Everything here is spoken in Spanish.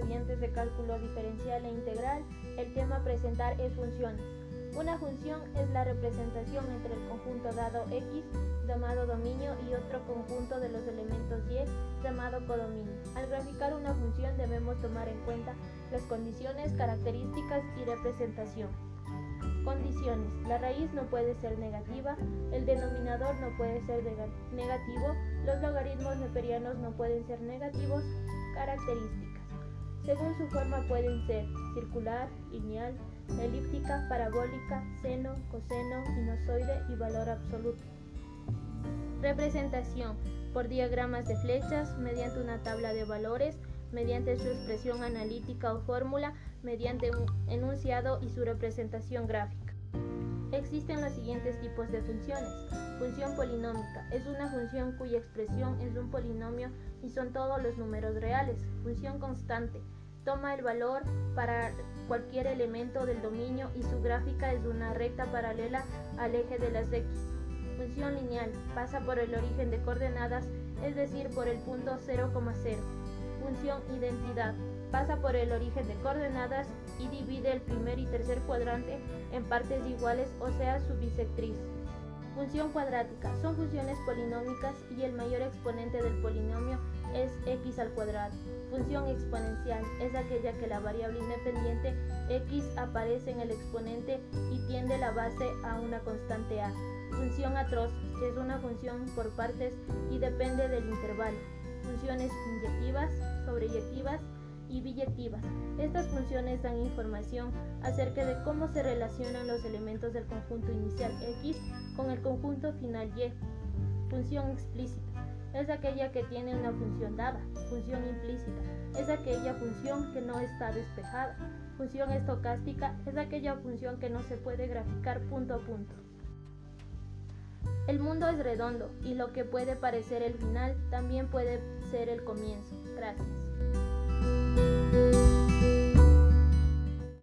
estudiantes de cálculo diferencial e integral, el tema a presentar es funciones. Una función es la representación entre el conjunto dado X llamado dominio y otro conjunto de los elementos Y llamado codominio. Al graficar una función debemos tomar en cuenta las condiciones, características y representación. Condiciones. La raíz no puede ser negativa, el denominador no puede ser negativo, los logaritmos neperianos no pueden ser negativos. Características. Según su forma pueden ser circular, lineal, elíptica, parabólica, seno, coseno, sinusoide y valor absoluto. Representación por diagramas de flechas, mediante una tabla de valores, mediante su expresión analítica o fórmula, mediante un enunciado y su representación gráfica. Existen los siguientes tipos de funciones. Función polinómica es una función cuya expresión es un polinomio y son todos los números reales. Función constante toma el valor para cualquier elemento del dominio y su gráfica es una recta paralela al eje de las X. Función lineal pasa por el origen de coordenadas, es decir, por el punto 0,0. Función identidad pasa por el origen de coordenadas y divide el primer y tercer cuadrante en partes iguales, o sea, su bisectriz. Función cuadrática son funciones polinómicas y el mayor exponente del polinomio es x al cuadrado. Función exponencial es aquella que la variable independiente x aparece en el exponente y tiende la base a una constante a. Función atroz es una función por partes y depende del intervalo. Funciones inyectivas, sobreyectivas y biyectivas. Estas funciones dan información acerca de cómo se relacionan los elementos del conjunto inicial X con el conjunto final Y. Función explícita es aquella que tiene una función dada. Función implícita es aquella función que no está despejada. Función estocástica es aquella función que no se puede graficar punto a punto. El mundo es redondo y lo que puede parecer el final también puede ser el comienzo. Gracias.